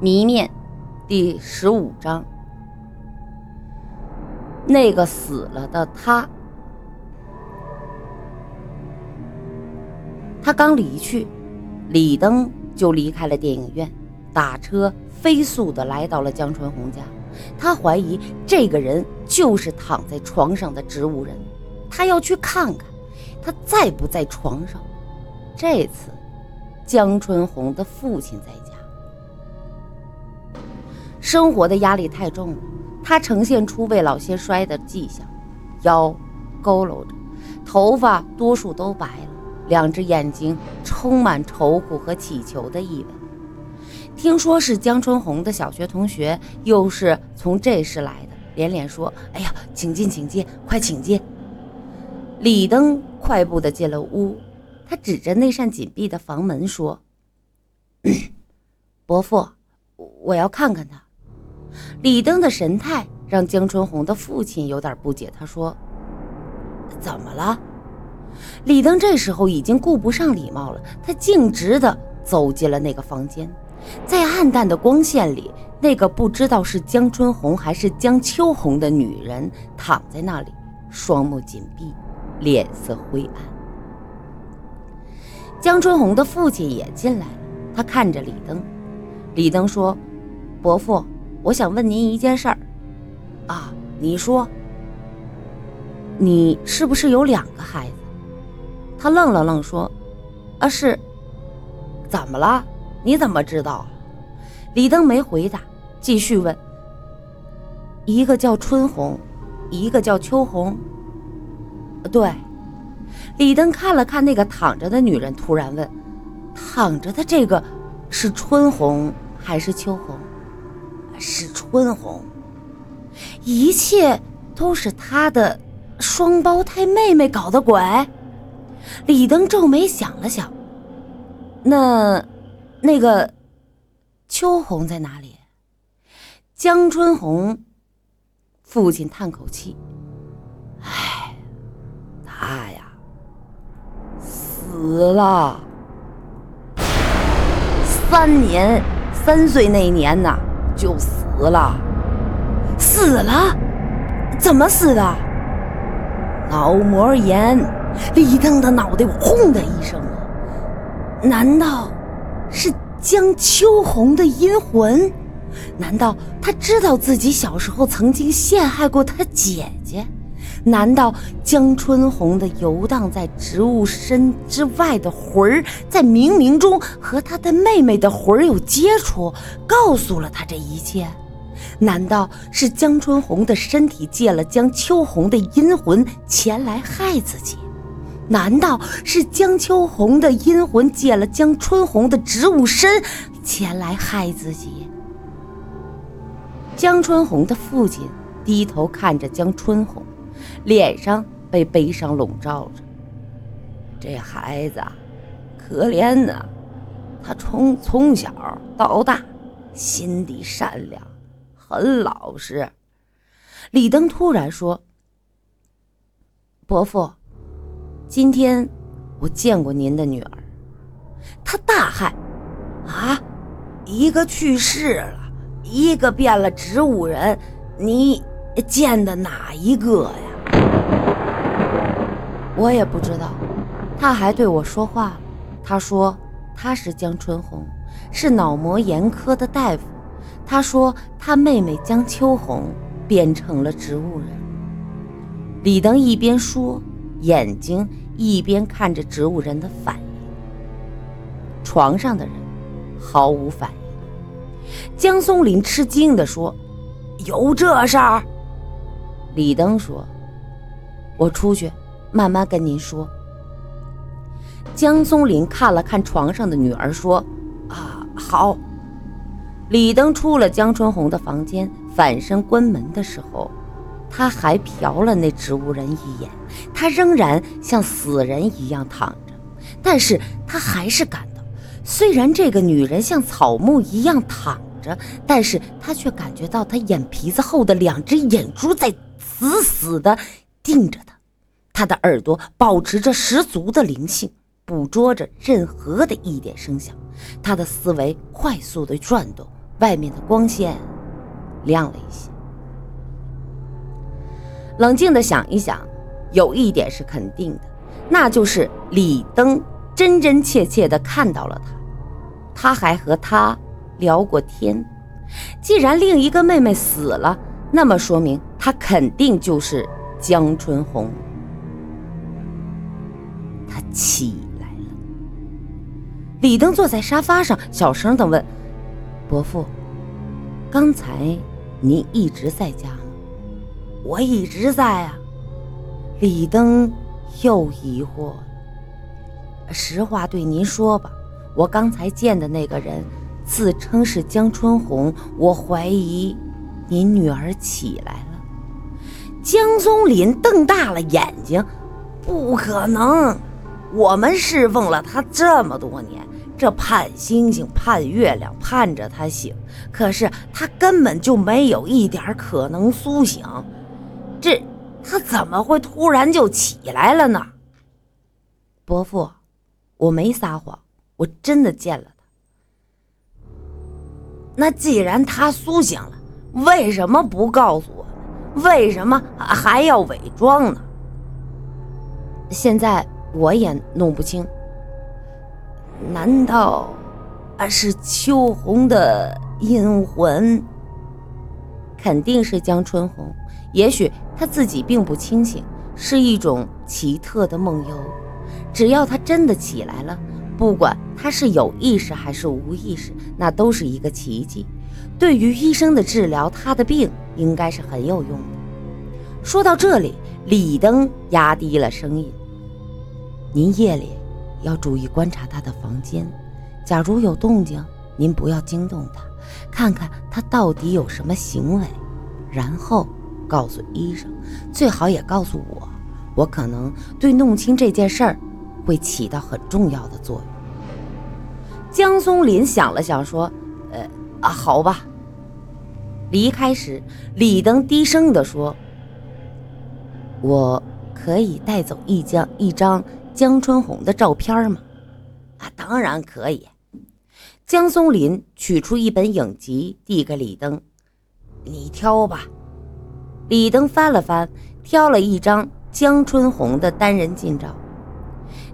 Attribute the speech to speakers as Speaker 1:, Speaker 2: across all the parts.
Speaker 1: 谜面第十五章。那个死了的他，他刚离去，李登就离开了电影院，打车飞速的来到了江春红家。他怀疑这个人就是躺在床上的植物人，他要去看看他在不在床上。这次，江春红的父亲在家，生活的压力太重了。他呈现出未老先衰的迹象，腰佝偻着，头发多数都白了，两只眼睛充满愁苦和乞求的意味。听说是江春红的小学同学，又是从这时来的，连连说：“哎呀，请进，请进，快请进。”李登快步的进了屋，他指着那扇紧闭的房门说：“ 伯父，我要看看他。”李登的神态让江春红的父亲有点不解，他说：“怎么了？”李登这时候已经顾不上礼貌了，他径直的走进了那个房间，在暗淡的光线里，那个不知道是江春红还是江秋红的女人躺在那里，双目紧闭，脸色灰暗。江春红的父亲也进来了，他看着李登，李登说：“伯父。”我想问您一件事儿，啊，你说，你是不是有两个孩子？他愣了愣说：“啊，是。”怎么了？你怎么知道？李登没回答，继续问：“一个叫春红，一个叫秋红。”对。李登看了看那个躺着的女人，突然问：“躺着的这个是春红还是秋红？”是春红，一切都是他的双胞胎妹妹搞的鬼。李登皱眉想了想，那那个秋红在哪里？江春红，父亲叹口气：“哎，他呀，死了。三年，三岁那年呐。”就死了，死了？怎么死的？脑膜炎。李登的脑袋轰的一声啊！难道是江秋红的阴魂？难道他知道自己小时候曾经陷害过他姐？难道江春红的游荡在植物身之外的魂儿，在冥冥中和他的妹妹的魂儿有接触，告诉了他这一切？难道是江春红的身体借了江秋红的阴魂前来害自己？难道是江秋红的阴魂借了江春红的植物身前来害自己？江春红的父亲低头看着江春红。脸上被悲伤笼罩着，这孩子可怜呐，他从从小到大心地善良，很老实。李登突然说：“伯父，今天我见过您的女儿。”他大骇：“啊，一个去世了，一个变了植物人，你见的哪一个呀？”我也不知道，他还对我说话。他说他是江春红，是脑膜炎科的大夫。他说他妹妹江秋红变成了植物人。李登一边说，眼睛一边看着植物人的反应。床上的人毫无反应。江松林吃惊地说：“有这事儿？”李登说：“我出去。”慢慢跟您说。江松林看了看床上的女儿，说：“啊，好。”李登出了江春红的房间，反身关门的时候，他还瞟了那植物人一眼。他仍然像死人一样躺着，但是他还是感到，虽然这个女人像草木一样躺着，但是他却感觉到她眼皮子后的两只眼珠在死死地盯着他。他的耳朵保持着十足的灵性，捕捉着任何的一点声响。他的思维快速的转动，外面的光线亮了一些。冷静的想一想，有一点是肯定的，那就是李登真真切切的看到了他，他还和他聊过天。既然另一个妹妹死了，那么说明他肯定就是江春红。起来了。李登坐在沙发上，小声的问：“伯父，刚才您一直在家吗？”“
Speaker 2: 我一直在啊。”
Speaker 1: 李登又疑惑了。“实话对您说吧，我刚才见的那个人。”自称是江春红，我怀疑您女儿起来了。
Speaker 2: 江松林瞪大了眼睛，不可能！我们侍奉了他这么多年，这盼星星盼月亮盼着他醒，可是他根本就没有一点可能苏醒。这他怎么会突然就起来了呢？
Speaker 1: 伯父，我没撒谎，我真的见了他。
Speaker 2: 那既然他苏醒了，为什么不告诉我？为什么还要伪装呢？
Speaker 1: 现在我也弄不清。
Speaker 2: 难道啊是秋红的阴魂？
Speaker 1: 肯定是江春红。也许他自己并不清醒，是一种奇特的梦游。只要他真的起来了。不管他是有意识还是无意识，那都是一个奇迹。对于医生的治疗，他的病应该是很有用的。说到这里，李登压低了声音：“您夜里要注意观察他的房间，假如有动静，您不要惊动他，看看他到底有什么行为，然后告诉医生，最好也告诉我，我可能对弄清这件事儿。”会起到很重要的作用。江松林想了想，说：“呃啊，好吧。”离开时，李登低声地说：“我可以带走一张一张江春红的照片吗？”“
Speaker 2: 啊，当然可以。”
Speaker 1: 江松林取出一本影集，递给李登：“
Speaker 2: 你挑吧。”
Speaker 1: 李登翻了翻，挑了一张江春红的单人近照。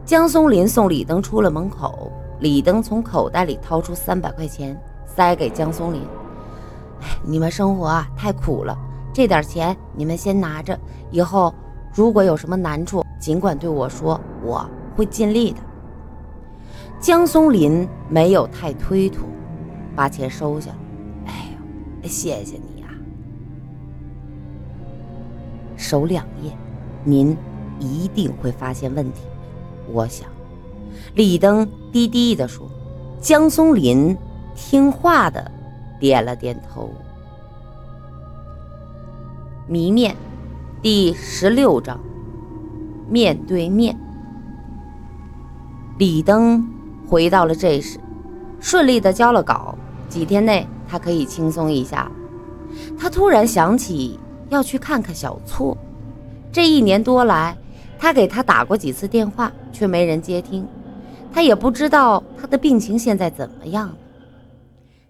Speaker 1: 江松林送李登出了门口，李登从口袋里掏出三百块钱，塞给江松林：“哎，你们生活啊太苦了，这点钱你们先拿着，以后如果有什么难处，尽管对我说，我会尽力的。”江松林没有太推脱，把钱收下了。
Speaker 2: “哎呦，谢谢你啊！
Speaker 1: 守两夜，您一定会发现问题。”我想，李登低低地说：“江松林听话的点了点头。”谜面第十六章：面对面。李登回到了这时，顺利的交了稿。几天内，他可以轻松一下。他突然想起要去看看小错。这一年多来。他给他打过几次电话，却没人接听。他也不知道他的病情现在怎么样了。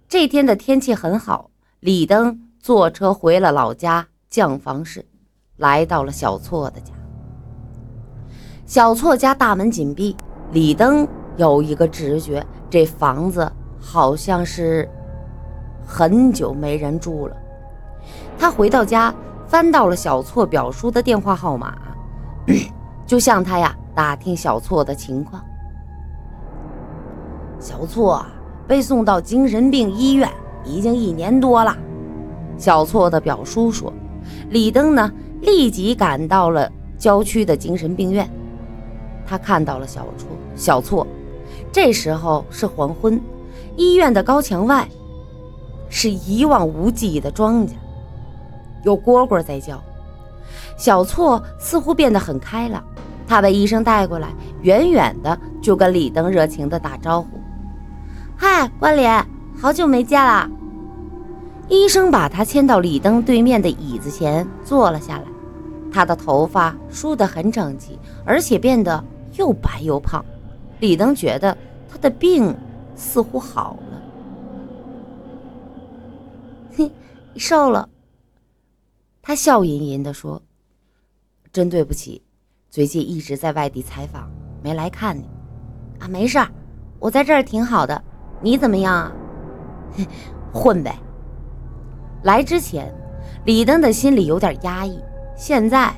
Speaker 1: 这天的天气很好，李登坐车回了老家降房市，来到了小错的家。小错家大门紧闭，李登有一个直觉，这房子好像是很久没人住了。他回到家，翻到了小错表叔的电话号码。就向他呀打听小错的情况。
Speaker 2: 小错被送到精神病医院已经一年多了。
Speaker 1: 小错的表叔说：“李登呢，立即赶到了郊区的精神病院。他看到了小错。小错，这时候是黄昏，医院的高墙外是一望无际的庄稼，有蝈蝈在叫。小错似乎变得很开朗。”他把医生带过来，远远的就跟李登热情的打招呼：“
Speaker 3: 嗨，关联，好久没见了。”
Speaker 1: 医生把他牵到李登对面的椅子前坐了下来。他的头发梳得很整齐，而且变得又白又胖。李登觉得他的病似乎好了。
Speaker 3: 瘦了。
Speaker 1: 他笑吟吟地说：“真对不起，最近一直在外地采访，没来看你。
Speaker 3: 啊，没事儿，我在这儿挺好的。你怎么样啊？
Speaker 1: 混呗。”来之前，李登的心里有点压抑，现在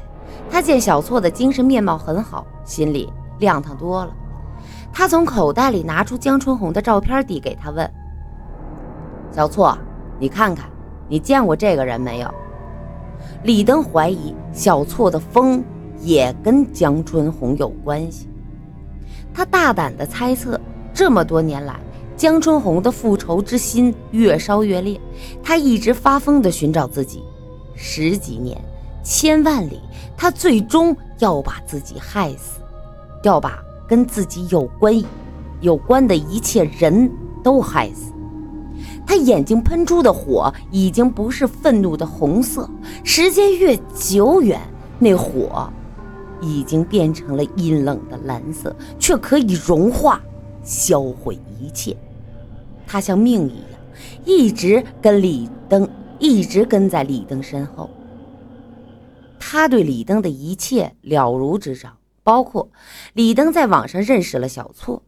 Speaker 1: 他见小错的精神面貌很好，心里亮堂多了。他从口袋里拿出江春红的照片，递给他，问：“小错，你看看，你见过这个人没有？”李登怀疑小错的疯也跟江春红有关系，他大胆地猜测，这么多年来，江春红的复仇之心越烧越烈，他一直发疯地寻找自己，十几年、千万里，他最终要把自己害死，要把跟自己有关、有关的一切人都害死。他眼睛喷出的火已经不是愤怒的红色，时间越久远，那火已经变成了阴冷的蓝色，却可以融化、销毁一切。他像命一样，一直跟李登，一直跟在李登身后。他对李登的一切了如指掌，包括李登在网上认识了小错。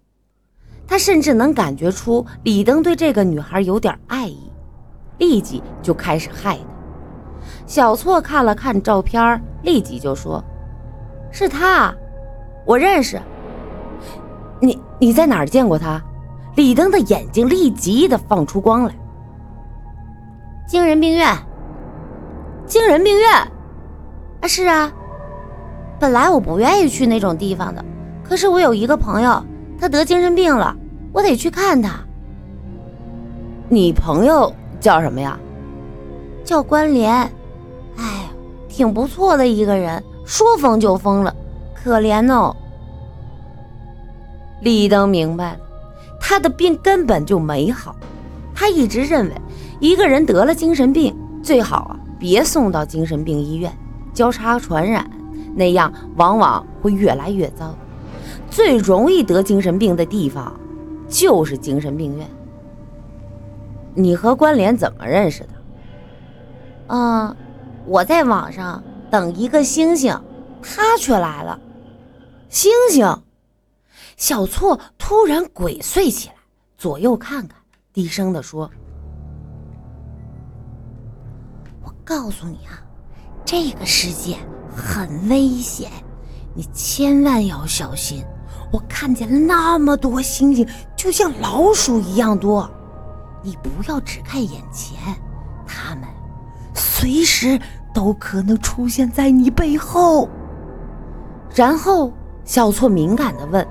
Speaker 1: 他甚至能感觉出李登对这个女孩有点爱意，立即就开始害她。小错看了看照片，立即就说：“是他，我认识。你你在哪儿见过他？”李登的眼睛立即的放出光来。
Speaker 3: 精神病院，
Speaker 1: 精神病院，
Speaker 3: 啊是啊，本来我不愿意去那种地方的，可是我有一个朋友。他得精神病了，我得去看他。
Speaker 1: 你朋友叫什么呀？
Speaker 3: 叫关联。哎，挺不错的一个人，说疯就疯了，可怜哦。
Speaker 1: 李登明白了，他的病根本就没好。他一直认为，一个人得了精神病，最好啊别送到精神病医院，交叉传染，那样往往会越来越糟。最容易得精神病的地方，就是精神病院。你和关联怎么认识的？
Speaker 3: 嗯，我在网上等一个星星，他却来了。
Speaker 1: 星星，小错突然鬼祟起来，左右看看，低声的说：“
Speaker 3: 我告诉你啊，这个世界很危险，你千万要小心。”我看见了那么多星星，就像老鼠一样多。你不要只看眼前，他们随时都可能出现在你背后。
Speaker 1: 然后小错敏感地问：“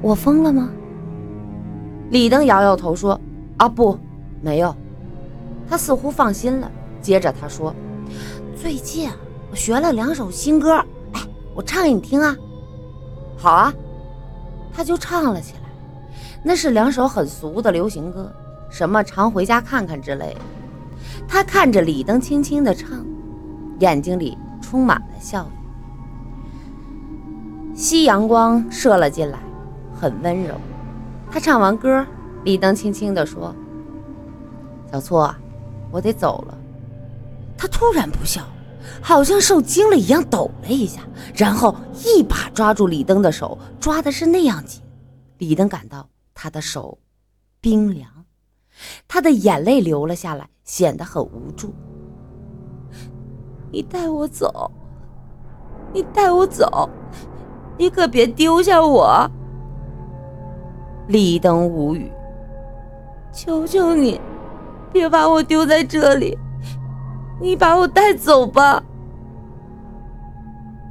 Speaker 1: 我疯了吗？”李登摇摇头说：“啊，不，没有。”他似乎放心了。接着他说：“
Speaker 3: 最近我学了两首新歌，哎，我唱给你听啊。”
Speaker 1: 好啊，他就唱了起来。那是两首很俗的流行歌，什么“常回家看看”之类的。他看着李登轻轻的唱，眼睛里充满了笑意。夕阳光射了进来，很温柔。他唱完歌，李登轻轻地说：“小错，我得走了。”他突然不笑。好像受惊了一样，抖了一下，然后一把抓住李登的手，抓的是那样紧。李登感到他的手冰凉，他的眼泪流了下来，显得很无助。你带我走，你带我走，你可别丢下我。李登无语，求求你，别把我丢在这里。你把我带走吧。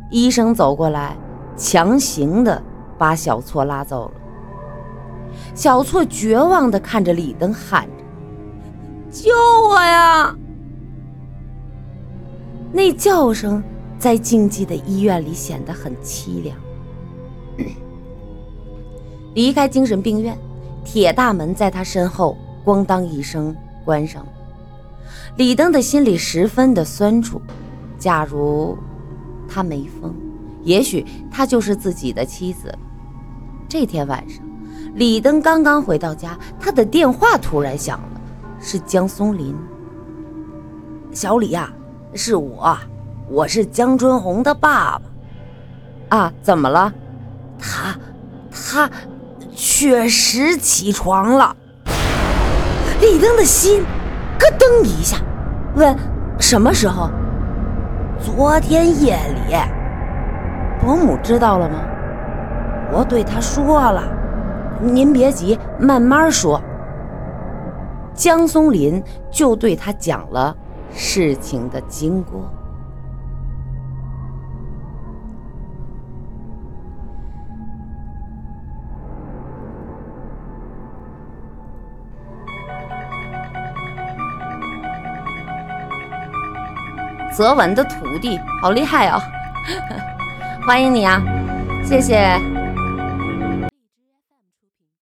Speaker 1: 医生走过来，强行的把小错拉走了。小错绝望的看着李登，喊着：“救我呀！”那叫声在静寂的医院里显得很凄凉。离开精神病院，铁大门在他身后咣当一声关上了。李登的心里十分的酸楚。假如他没疯，也许他就是自己的妻子。这天晚上，李登刚刚回到家，他的电话突然响了，是江松林。
Speaker 2: 小李呀，是我，我是江春红的爸
Speaker 1: 爸。啊，怎么了？
Speaker 2: 他，他确实起床了。
Speaker 3: 李登的心咯噔一下，
Speaker 1: 问：什么时候？
Speaker 2: 昨天夜里。
Speaker 1: 伯母知道了吗？
Speaker 2: 我对他说了。
Speaker 1: 您别急，慢慢说。江松林就对他讲了事情的经过。泽文的徒弟，好厉害哦！欢迎你啊，谢谢。